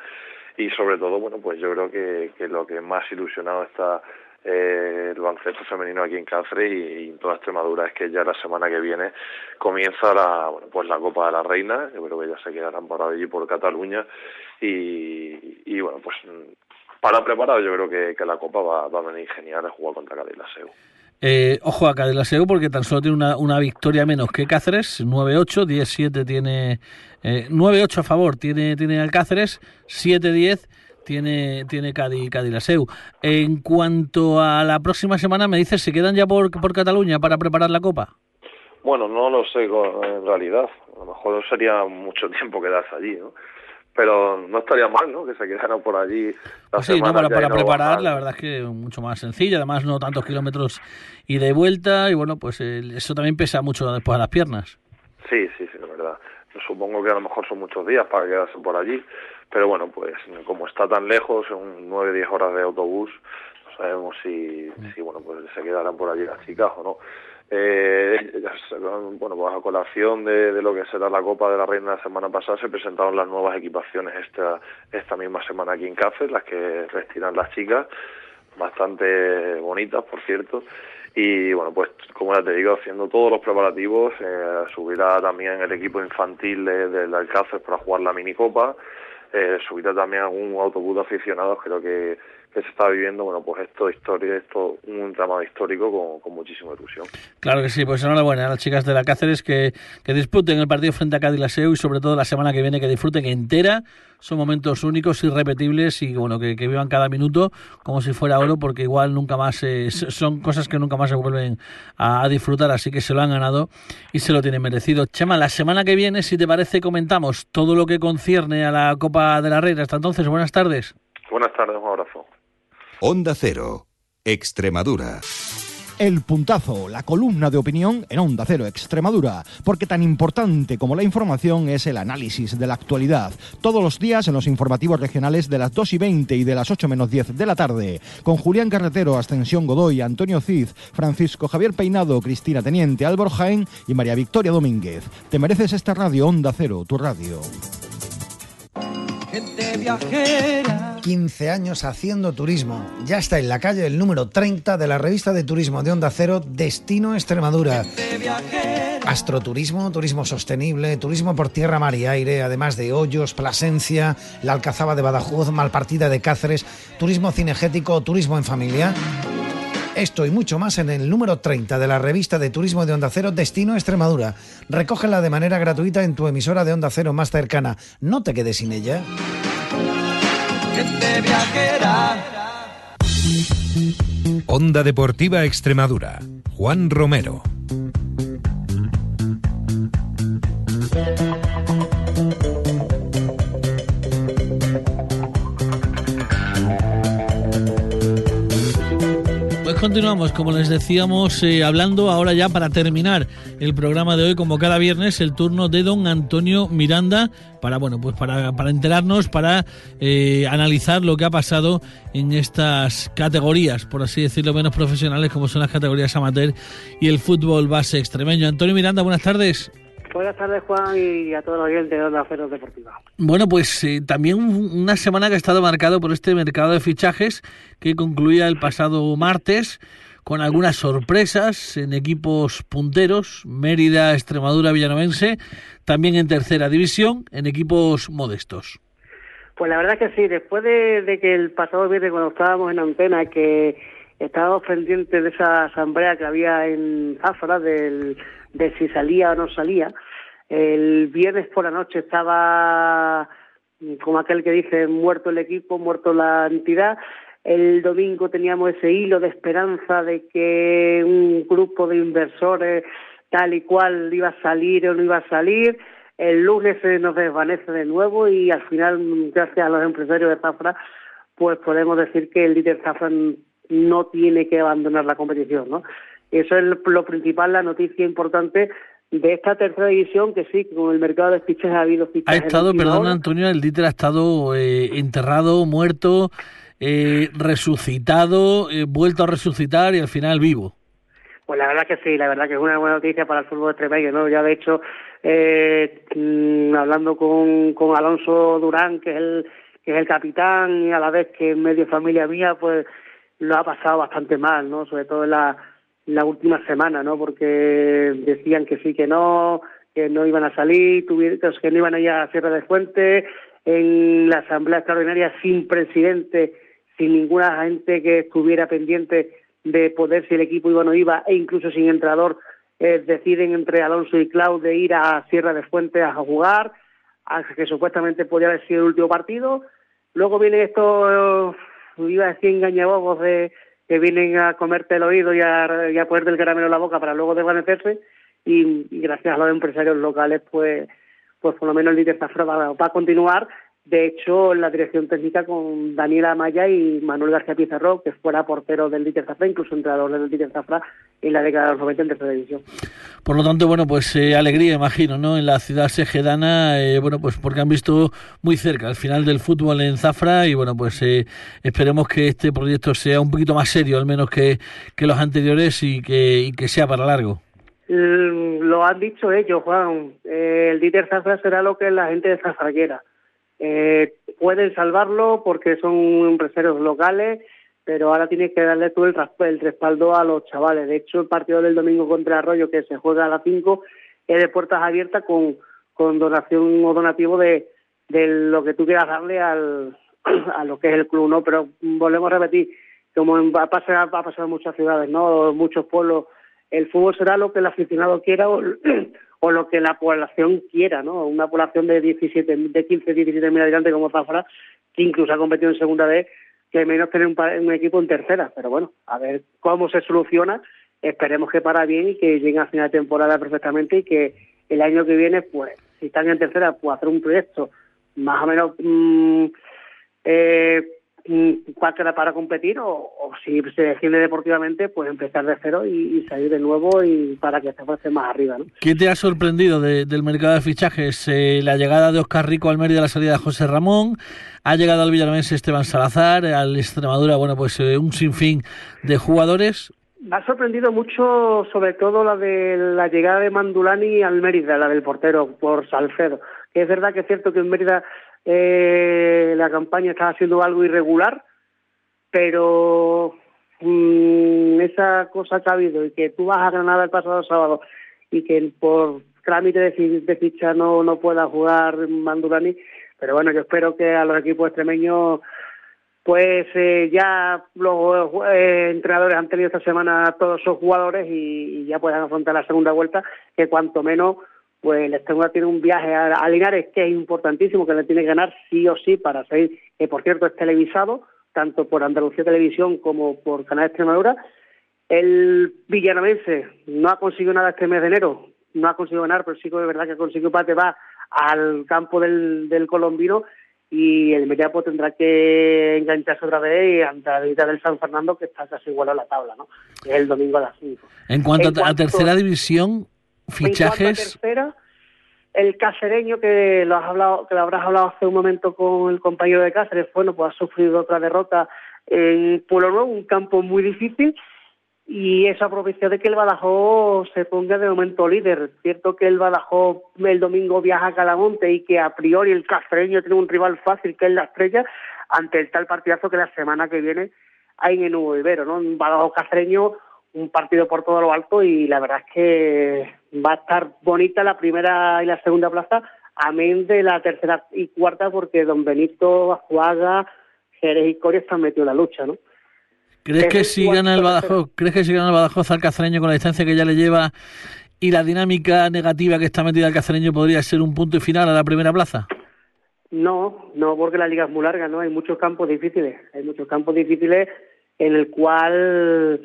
Speaker 9: y sobre todo, bueno, pues yo creo que, que lo que más ilusionado está eh, el baloncesto femenino aquí en Cáceres y, en toda Extremadura es que ya la semana que viene comienza la bueno pues la Copa de la Reina yo creo que ya se quedarán por allí por Cataluña y, y bueno pues para preparar yo creo que, que la Copa va, a venir genial a jugar contra Cádiz Laseu
Speaker 4: eh, ojo a Cádiz Laseu porque tan solo tiene una, una victoria menos que Cáceres 9-8 10-7 tiene eh, 9-8 a favor tiene tiene Alcáceres 7-10 tiene, tiene Cádiz, Cádiz la SEU. En cuanto a la próxima semana, me dices, ¿se quedan ya por, por Cataluña para preparar la Copa?
Speaker 9: Bueno, no lo sé en realidad. A lo mejor sería mucho tiempo quedarse allí, ¿no? Pero no estaría mal, ¿no? Que se quedaran por allí. La
Speaker 4: sí, no, para, para no preparar, la verdad es que mucho más sencillo. Además, no tantos kilómetros y de vuelta. Y bueno, pues eh, eso también pesa mucho después a las piernas.
Speaker 9: Sí, sí, sí, la verdad. Supongo que a lo mejor son muchos días para quedarse por allí pero bueno, pues como está tan lejos, son nueve, diez horas de autobús, no sabemos si, si bueno, pues se quedarán por allí las chicas o no. Eh, bueno, pues a colación de, de, lo que será la Copa de la Reina la semana pasada se presentaron las nuevas equipaciones esta, esta misma semana aquí en Cáceres, las que vestirán las chicas, bastante bonitas, por cierto. Y bueno, pues como ya te digo, haciendo todos los preparativos, eh, subirá también el equipo infantil del de, de Alcácer para jugar la minicopa eh, también algún autobús de aficionados, creo que, que se está viviendo, bueno, pues esto historia, esto un drama histórico con, con muchísima ilusión.
Speaker 4: Claro que sí, pues enhorabuena a las chicas de la Cáceres que, que disputen el partido frente a Cádiz Laseu y sobre todo la semana que viene que disfruten entera. Son momentos únicos, irrepetibles y bueno, que, que vivan cada minuto como si fuera oro porque igual nunca más, eh, son cosas que nunca más se vuelven a, a, disfrutar, así que se lo han ganado y se lo tienen merecido. Chema, la semana que viene, si te parece, comentamos todo lo que concierne a la Copa de la Reina. Hasta entonces, buenas tardes.
Speaker 9: Buenas tardes, un abrazo.
Speaker 2: Onda Cero, Extremadura.
Speaker 10: El puntazo, la columna de opinión en Onda Cero Extremadura, porque tan importante como la información es el análisis de la actualidad. Todos los días en los informativos regionales de las 2 y 20 y de las 8 menos 10 de la tarde, con Julián Carretero, Ascensión Godoy, Antonio Cid, Francisco Javier Peinado, Cristina Teniente, Álvaro Jaén y María Victoria Domínguez. Te mereces esta radio Onda Cero, tu radio.
Speaker 11: Gente viajera. 15 años haciendo turismo. Ya está en la calle el número 30 de la revista de turismo de Onda Cero, Destino Extremadura. Astroturismo, turismo sostenible, turismo por tierra, mar y aire, además de Hoyos, Plasencia, la Alcazaba de Badajoz, Malpartida de Cáceres, turismo cinegético, turismo en familia. Esto y mucho más en el número 30 de la revista de turismo de Onda Cero Destino Extremadura. Recógela de manera gratuita en tu emisora de Onda Cero más cercana. No te quedes sin ella.
Speaker 3: Onda Deportiva Extremadura. Juan Romero.
Speaker 4: Continuamos, como les decíamos, eh, hablando ahora ya para terminar el programa de hoy, como cada viernes, el turno de don Antonio Miranda para bueno, pues para, para enterarnos, para eh, analizar lo que ha pasado en estas categorías, por así decirlo, menos profesionales, como son las categorías amateur y el fútbol base extremeño. Antonio Miranda, buenas tardes.
Speaker 12: Buenas tardes, Juan, y a todos los oyentes de Onda Cero Deportiva.
Speaker 4: Bueno, pues eh, también una semana que ha estado marcado por este mercado de fichajes que concluía el pasado martes con algunas sorpresas en equipos punteros, Mérida, Extremadura, Villanovense, también en tercera división, en equipos modestos.
Speaker 12: Pues la verdad que sí, después de, de que el pasado viernes cuando estábamos en antena, que estábamos pendientes de esa asamblea que había en Zafra del de si salía o no salía. El viernes por la noche estaba, como aquel que dice, muerto el equipo, muerto la entidad. El domingo teníamos ese hilo de esperanza de que un grupo de inversores tal y cual iba a salir o no iba a salir. El lunes se nos desvanece de nuevo y al final, gracias a los empresarios de Zafra, pues podemos decir que el líder Zafra no tiene que abandonar la competición, ¿no? Eso es lo principal, la noticia importante de esta tercera división, que sí, con el mercado de fichajes ha habido fichajes.
Speaker 4: Ha estado, perdón Antonio, el líder ha estado eh, enterrado, muerto, eh, resucitado, eh, vuelto a resucitar y al final vivo.
Speaker 12: Pues la verdad que sí, la verdad que es una buena noticia para el fútbol extremeño, ¿no? Ya de hecho, eh, hablando con, con Alonso Durán, que es el que es el capitán y a la vez que es medio familia mía, pues lo ha pasado bastante mal, ¿no? Sobre todo en la la última semana, ¿no? Porque decían que sí, que no, que no iban a salir, que no iban a ir a Sierra de Fuente, en la Asamblea Extraordinaria sin presidente, sin ninguna gente que estuviera pendiente de poder si el equipo iba o no iba, e incluso sin entrenador, eh, deciden entre Alonso y Clau de ir a Sierra de Fuente a jugar, a que supuestamente podía haber sido el último partido. Luego vienen estos, iba a decir engañabobos de que vienen a comerte el oído y a, y a ponerte el caramelo en la boca para luego desvanecerse. Y, gracias a los empresarios locales pues pues por lo menos el va, va, a continuar de hecho la dirección técnica con Daniela Amaya y Manuel García Pizarro que fuera portero del líder Zafra incluso entrenador del líder Zafra en la década de los 90 en tercera división
Speaker 4: por lo tanto bueno pues eh, alegría imagino no en la ciudad segedana eh, bueno pues porque han visto muy cerca el final del fútbol en Zafra y bueno pues eh, esperemos que este proyecto sea un poquito más serio al menos que, que los anteriores y que, y que sea para largo
Speaker 12: lo han dicho ellos, Juan. Eh, el Dieter Zafra será lo que la gente de Zafra quiera. Eh, pueden salvarlo porque son empresarios locales, pero ahora tienes que darle tú el, el, respaldo a los chavales. De hecho, el partido del domingo contra Arroyo, que se juega a las 5, es de puertas abiertas con, con donación o donativo de, de lo que tú quieras darle al, a lo que es el club, ¿no? Pero volvemos a repetir, como va a pasar, ha pasado en muchas ciudades, ¿no? Muchos pueblos, el fútbol será lo que el aficionado quiera o, o lo que la población quiera, ¿no? Una población de 17, de 15, 17 mil habitantes como Zafra, que incluso ha competido en segunda vez, que menos tener un, un, equipo en tercera. Pero bueno, a ver cómo se soluciona. Esperemos que para bien y que llegue a final de temporada perfectamente y que el año que viene, pues, si están en tercera, pues hacer un proyecto más o menos mmm, eh, para, para competir o, si se defiende deportivamente, pues empezar de cero y, salir de nuevo y para que se fuese más arriba. ¿no?
Speaker 4: ¿Qué te ha sorprendido del mercado de fichajes? Eh, la llegada de Oscar Rico al Mérida, la salida de José Ramón, ha llegado al Villaramense Esteban Salazar, al Extremadura, bueno, pues eh, un sinfín de jugadores.
Speaker 12: Me ha sorprendido mucho, sobre todo la de la llegada de Mandulani al Mérida, la del portero por Salcedo. Es verdad que es cierto que en Mérida eh, la campaña estaba haciendo algo irregular, pero mm, esa cosa que ha habido y que tú vas a Granada el pasado sábado y que por trámite de, ficha no, no pueda jugar Mandurani, pero bueno, yo espero que a los equipos extremeños pues eh, ya los eh, entrenadores han tenido esta semana todos esos jugadores y, y, ya puedan afrontar la segunda vuelta, que cuanto menos pues el Extremadura tiene un viaje a, Linares que es importantísimo, que le tiene que ganar sí o sí para seguir, que por cierto es televisado, tanto por Andalucía Televisión como por Canal Extremadura. El villanamense no ha conseguido nada este mes de enero, no ha conseguido ganar, pero sí que es verdad que ha conseguido empate, va al campo del, del colombino y el Mediapo tendrá que engancharse otra vez y ante la visita del San Fernando que está casi igual a la tabla, ¿no? es el domingo a las 5.
Speaker 4: En cuanto, a tercera división, fichajes.
Speaker 12: tercera, el casereño que lo has hablado, que lo habrás hablado hace un momento con el compañero de Cáceres, bueno, pues ha sufrido otra derrota en Pueblo Nuevo, un campo muy difícil, y esa propicia de que el Badajoz se ponga de momento líder. Cierto que el Badajoz el domingo viaja a Calamonte y que a priori el casereño tiene un rival fácil que es la estrella ante el tal partidazo que la semana que viene hay en el Nuevo Ibero, ¿no? Un Badajoz casereño un partido por todo lo alto y la verdad es que va a estar bonita la primera y la segunda plaza, amén de la tercera y cuarta, porque Don Benito, Ajuaga, Jerez y Coria están metidos en la lucha, ¿no?
Speaker 4: ¿Crees que si gana el Badajoz, crees que si gana el Badajoz al cacereño con la distancia que ya le lleva y la dinámica negativa que está metida el cacereño podría ser un punto final a la primera plaza?
Speaker 12: No, no, porque la liga es muy larga, ¿no? Hay muchos campos difíciles, hay muchos campos difíciles en el cual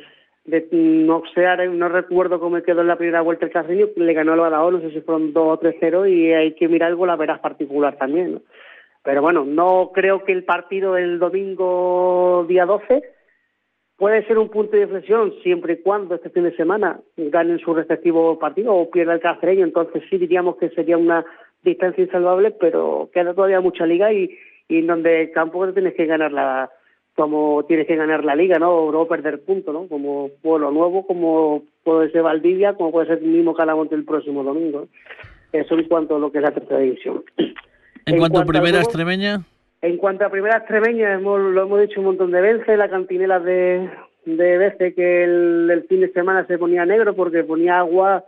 Speaker 12: de, no sé, no recuerdo cómo quedó en la primera vuelta el Carreño, le ganó el Badajoz, no sé si fueron 2 o 3-0 y hay que mirar algo la verás particular también, ¿no? Pero bueno, no creo que el partido del domingo día 12 puede ser un punto de inflexión siempre y cuando este fin de semana ganen su respectivo partido o pierda el Cacereño, entonces sí diríamos que sería una distancia insalvable, pero queda todavía mucha liga y, en donde tampoco tienes que ganar la como tienes que ganar la liga, ¿no? O no perder puntos, ¿no? Como Pueblo Nuevo, como puede ser Valdivia, como puede ser el mismo Calamonte el próximo domingo. Eso en cuanto a lo que es la tercera división.
Speaker 4: ¿En, cuanto, a primera extremeña?
Speaker 12: En cuanto a primera extremeña, hemos, lo hemos dicho un montón de veces, la cantinela de, de veces que el, el fin de semana se ponía negro porque ponía agua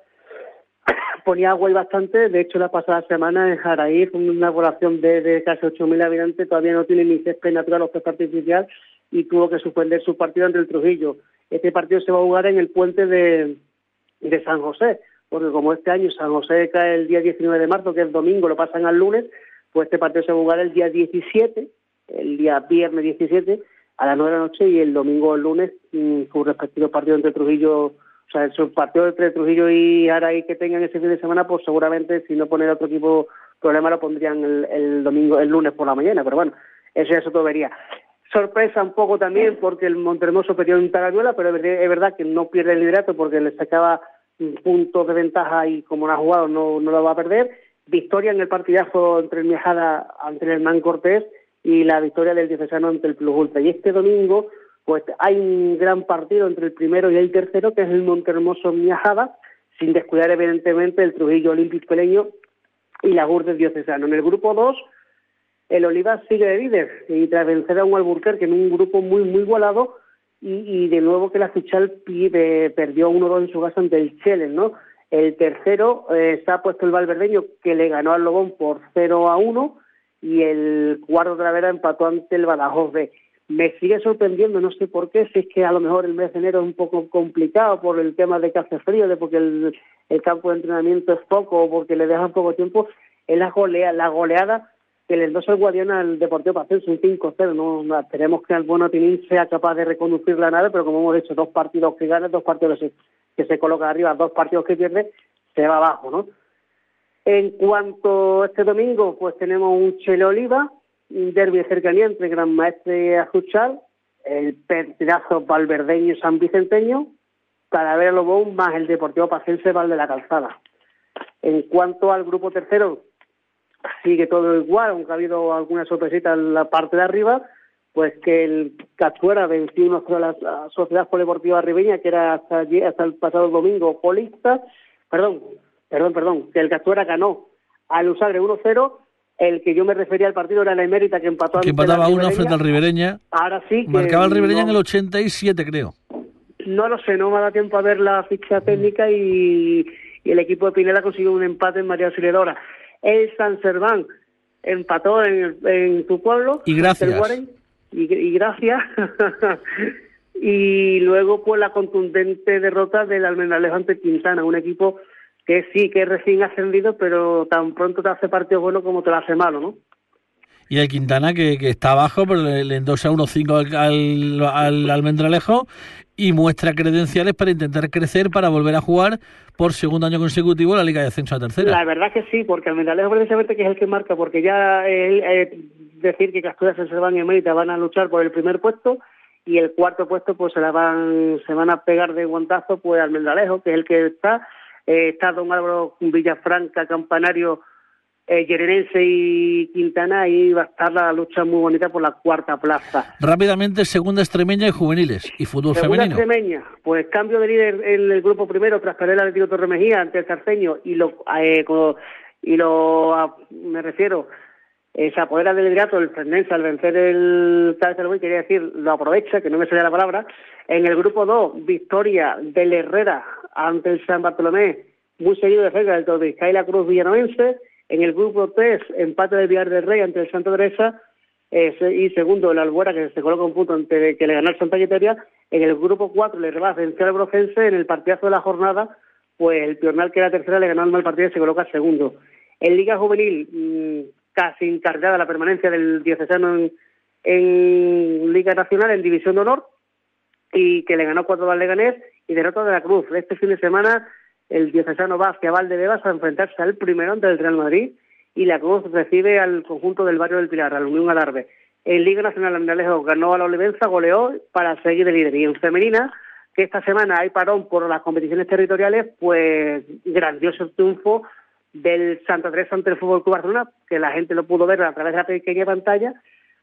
Speaker 12: ponía agua y bastante. De hecho, la pasada semana en Jaraí, una población de, de casi 8.000 habitantes, todavía no tiene ni césped natural o césped artificial y tuvo que suspender su partido ante el Trujillo. Este partido se va a jugar en el puente de, de San José, porque como este año San José cae el día 19 de marzo, que es domingo, lo pasan al lunes, pues este partido se va a jugar el día 17, el día viernes 17, a las 9 de la noche y el domingo o el lunes, con mm, respectivo partido entre Trujillo o sea, esos partidos entre Trujillo y Araí que tengan ese fin de semana, pues seguramente si no poner otro equipo problema lo pondrían el, domingo, el lunes por la mañana, pero bueno, eso ya se todo vería. Sorpresa un poco también porque el Montermoso perdió en Tagaruela, pero es verdad que no pierde el liderato porque le sacaba puntos de ventaja y como no ha jugado no, no lo va a perder. Victoria en el partidazo entre el Miajada ante el Man Cortés y la victoria del Diocesano ante el Plus Ultra. Y este domingo pues hay un gran partido entre el primero y el tercero, que es el Montermoso Miajada, sin descuidar evidentemente el Trujillo Olímpico Peleño y la Gurdes Diocesano. En el grupo 2, el Olivas sigue de líder y tras vencer a un Alburquerque en un grupo muy, muy igualado y, de nuevo que la Fichal perdió 1-2 en su casa ante el Chelen, ¿no? El tercero eh, está puesto el Valverdeño que le ganó al Lobón por 0 a 1 y el cuarto de la vera empató ante el Badajoz B. Me sigue sorprendiendo, no sé por qué, si es que a lo mejor el mes de enero es un poco complicado por el tema de que hace frío, de porque el, campo de entrenamiento es poco o porque le dejan poco tiempo, es la, golea, la goleada que le endosó el Guadiana al Deportivo Paciencia, un 5-0. No, esperemos que el bueno Tinín sea capaz de reconducir la nave, pero como hemos dicho, dos partidos que gana, dos partidos que se coloca arriba, dos partidos que pierde, se va abajo, ¿no? En cuanto a este domingo, pues tenemos un Chele Oliva, un derbi de cercanía entre Gran Maestre y el Pedazo Valverdeño San Vicenteño, Talavera Lobón más el Deportivo Pacense Val de la Calzada. En cuanto al grupo tercero, sigue todo igual, aunque ha habido alguna sorpresita en la parte de arriba, pues que el Cachuera venció a la Sociedad Polideportiva Ribeña, que era hasta, allí, hasta el pasado domingo polista, perdón, perdón, perdón, que el Cachuera ganó al Usagre 1-0, el que yo me refería al partido era la Emérita que empató
Speaker 4: que empataba uno frente al Ribereña.
Speaker 12: Ahora sí.
Speaker 4: Marcaba el Ribereña en el 87, creo.
Speaker 12: No lo sé, no me da tiempo a ver la ficha técnica y, el equipo de Pinela consiguió un empate en María Auxiliadora. El San Serván empató en, en su pueblo.
Speaker 4: Y gracias.
Speaker 12: y, gracias. y luego pues la contundente derrota del Almendralejo ante Quintana, un equipo que sí, que es recién ascendido, pero tan pronto te hace partido bueno como te lo hace malo, ¿no?
Speaker 4: Y el Quintana, que, que está abajo, pero le, endosa 1-5 al, al, Almendralejo y muestra credenciales para intentar crecer, para volver a jugar por segundo año consecutivo la Liga de Ascenso a Tercera.
Speaker 12: La verdad que sí, porque Almendralejo precisamente que es el que marca, porque ya eh, decir que Casturas, Serván y Mérida van a luchar por el primer puesto y el cuarto puesto pues se la van se van a pegar de guantazo pues Almendralejo, que es el que está eh, está Don Álvaro Villafranca, Campanario, eh, y Quintana, y va a estar la lucha muy bonita por la cuarta plaza.
Speaker 4: Rápidamente, segunda extremeña y juveniles, y fútbol segunda
Speaker 12: extremeña, pues cambio de líder en el grupo primero tras perder el Atlético Torre Mejía ante el Carceño, y lo, eh, y lo me refiero, se apodera del liderato el Fernense al vencer el Cabeza quería decir, lo aprovecha, que no me salía la palabra. En el grupo 2, victoria del Herrera ante el San Bartolomé, muy seguido de cerca del Todisca y la Cruz Villanovense. En el grupo 3, empate de Villar del Rey ante el Santa Teresa. y segundo, el Albuera, que se coloca un punto ante que le ganó el Santa Quiteria. En el grupo 4, le rebasa vencer al Brocense. En el partidazo de la jornada, pues el Piornal, que era tercera, le ganó al mal partido y se coloca segundo. En Liga Juvenil, mm, casi encargada la permanencia del diocesano en, en Liga Nacional, en División de Honor, y que le ganó cuatro al Leganés y derrota de la Cruz. Este fin de semana el diocesano va hacia Valdebebas a enfrentarse al primero del Real Madrid y la Cruz recibe al conjunto del barrio del Pilar, al Unión Alarbe. En Liga Nacional Andalejo ganó a la Olivenza, goleó para seguir de líder. Y en femenina, que esta semana hay parón por las competiciones territoriales, pues grandioso triunfo del Santa Teresa ante el Fútbol Club Barcelona, que la gente lo pudo ver a través de la pequeña pantalla,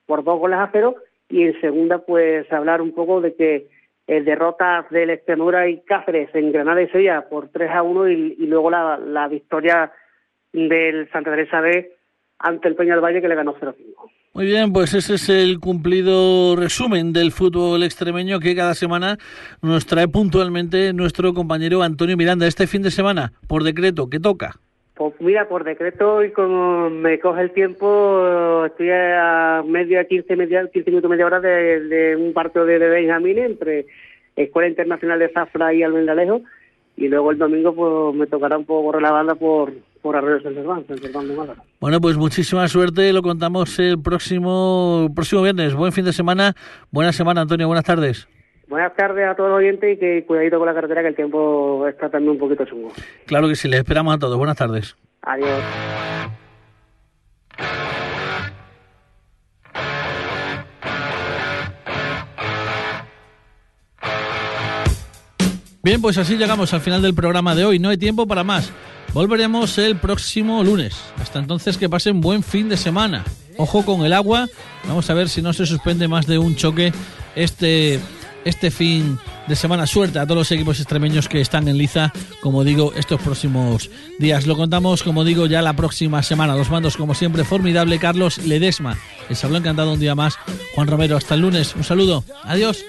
Speaker 12: por dos goles a cero, y en segunda, pues hablar un poco de que eh, derrotas del Extremadura y Cáceres en Granada y Sevilla por 3 a 1 y, luego la, victoria del Santa Teresa B ante el Peña del Valle que le ganó 0-5.
Speaker 4: Muy bien, pues ese es el cumplido resumen del fútbol extremeño que cada semana nos trae puntualmente nuestro compañero Antonio Miranda. Este fin de semana, por decreto, ¿qué toca?
Speaker 12: Pues mira, por decreto y como me coge el tiempo, estoy a media, 15, media, 15 minutos, media hora de, un partido de, Benjamín entre Escuela Internacional de Zafra y Almendalejo. Y luego el domingo pues me tocará un poco correr la banda por, por Arroyo San de.
Speaker 4: Bueno, pues muchísima suerte, lo contamos el próximo, próximo viernes. Buen fin de semana, buena semana Antonio, buenas tardes.
Speaker 12: Buenas tardes a todos los oyentes y que cuidadito con la carretera que el tiempo está también un poquito chungo.
Speaker 4: Claro que sí, les esperamos a todos. Buenas tardes.
Speaker 12: Adiós.
Speaker 4: Bien, pues así llegamos al final del programa de hoy. No hay tiempo para más. Volveremos el próximo lunes. Hasta entonces que pasen buen fin de semana. Ojo con el agua. Vamos a ver si no se suspende más de un choque este este fin de semana. Suerte a todos los equipos extremeños que están en liza, como digo, estos próximos días. Lo contamos, como digo, ya la próxima semana. Los mandos, como siempre, formidable Carlos Ledesma. Les habló encantado un día más Juan Romero. Hasta el lunes. Un saludo. Adiós.